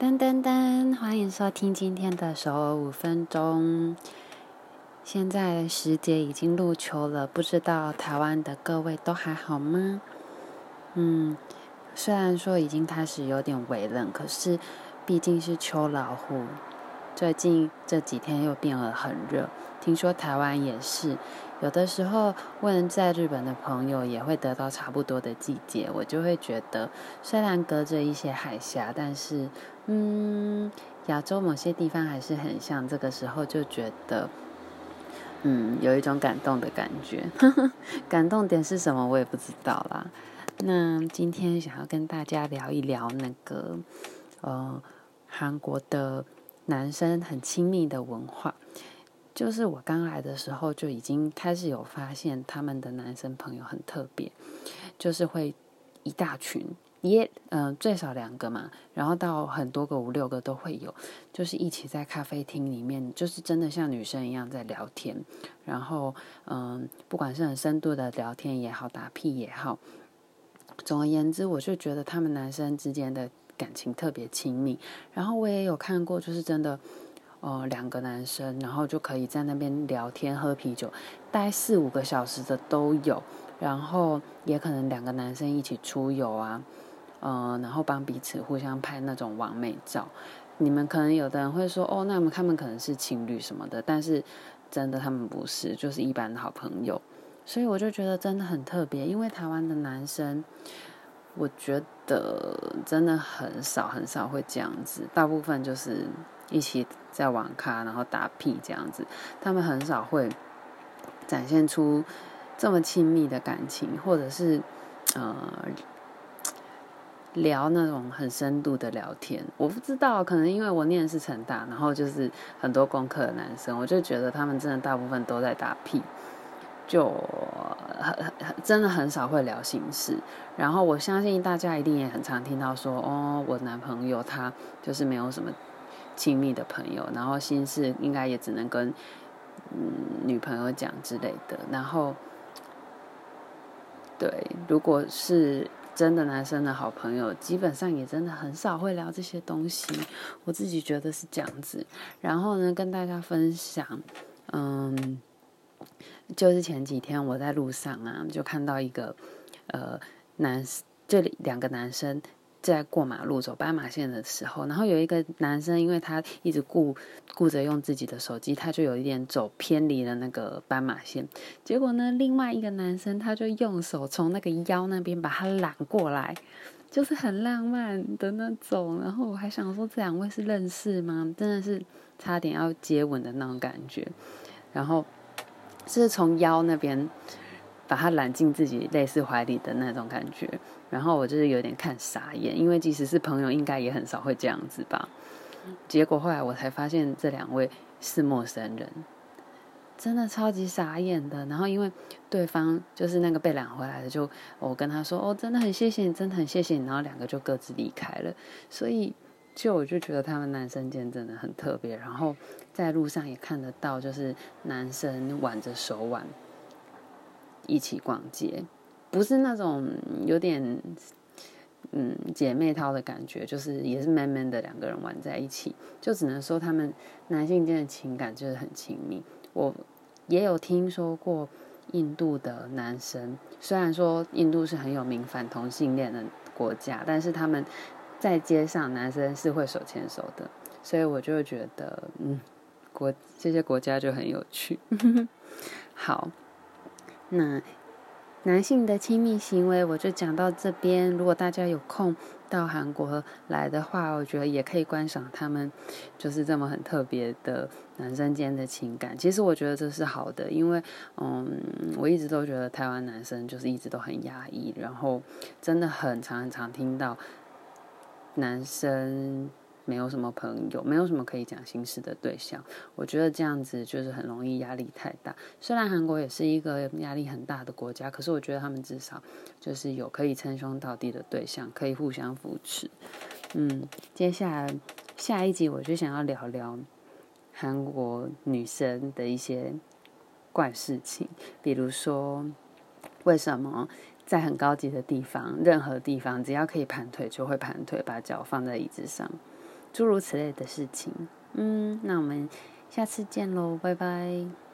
噔噔噔，欢迎收听今天的首尔五分钟。现在时节已经入秋了，不知道台湾的各位都还好吗？嗯，虽然说已经开始有点微冷，可是毕竟是秋老虎。最近这几天又变得很热，听说台湾也是。有的时候问在日本的朋友，也会得到差不多的季节。我就会觉得，虽然隔着一些海峡，但是，嗯，亚洲某些地方还是很像。这个时候就觉得，嗯，有一种感动的感觉。感动点是什么，我也不知道啦。那今天想要跟大家聊一聊那个，呃，韩国的男生很亲密的文化。就是我刚来的时候就已经开始有发现，他们的男生朋友很特别，就是会一大群，也嗯、最少两个嘛，然后到很多个五六个都会有，就是一起在咖啡厅里面，就是真的像女生一样在聊天，然后嗯、不管是很深度的聊天也好，打屁也好，总而言之，我就觉得他们男生之间的感情特别亲密，然后我也有看过，就是真的。呃，两个男生，然后就可以在那边聊天、喝啤酒，待四五个小时的都有。然后也可能两个男生一起出游啊，嗯、呃，然后帮彼此互相拍那种网美照。你们可能有的人会说，哦，那么他们可能是情侣什么的，但是真的他们不是，就是一般的好朋友。所以我就觉得真的很特别，因为台湾的男生，我觉得真的很少很少会这样子，大部分就是。一起在网咖，然后打屁这样子，他们很少会展现出这么亲密的感情，或者是呃聊那种很深度的聊天。我不知道，可能因为我念的是成大，然后就是很多功课的男生，我就觉得他们真的大部分都在打屁，就很很真的很少会聊心事。然后我相信大家一定也很常听到说，哦，我男朋友他就是没有什么。亲密的朋友，然后心事应该也只能跟嗯女朋友讲之类的。然后，对，如果是真的男生的好朋友，基本上也真的很少会聊这些东西。我自己觉得是这样子。然后呢，跟大家分享，嗯，就是前几天我在路上啊，就看到一个呃男，这里两个男生。在过马路走斑马线的时候，然后有一个男生，因为他一直顾顾着用自己的手机，他就有一点走偏离了那个斑马线。结果呢，另外一个男生他就用手从那个腰那边把他揽过来，就是很浪漫的那种。然后我还想说，这两位是认识吗？真的是差点要接吻的那种感觉。然后是从腰那边。把他揽进自己类似怀里的那种感觉，然后我就是有点看傻眼，因为即使是朋友，应该也很少会这样子吧。结果后来我才发现这两位是陌生人，真的超级傻眼的。然后因为对方就是那个被揽回来的，就我跟他说：“哦，真的很谢谢你，真的很谢谢你。”然后两个就各自离开了。所以就我就觉得他们男生间真的很特别。然后在路上也看得到，就是男生挽着手腕。一起逛街，不是那种有点嗯姐妹淘的感觉，就是也是 man man 的两个人玩在一起，就只能说他们男性间的情感就是很亲密。我也有听说过印度的男生，虽然说印度是很有名反同性恋的国家，但是他们在街上男生是会手牵手的，所以我就觉得嗯国这些国家就很有趣。好。那男性的亲密行为，我就讲到这边。如果大家有空到韩国来的话，我觉得也可以观赏他们就是这么很特别的男生间的情感。其实我觉得这是好的，因为嗯，我一直都觉得台湾男生就是一直都很压抑，然后真的很常很常听到男生。没有什么朋友，没有什么可以讲心事的对象，我觉得这样子就是很容易压力太大。虽然韩国也是一个压力很大的国家，可是我觉得他们至少就是有可以称兄道弟的对象，可以互相扶持。嗯，接下来下一集我就想要聊聊韩国女生的一些怪事情，比如说为什么在很高级的地方，任何地方只要可以盘腿就会盘腿，把脚放在椅子上。诸如此类的事情。嗯，那我们下次见喽，拜拜。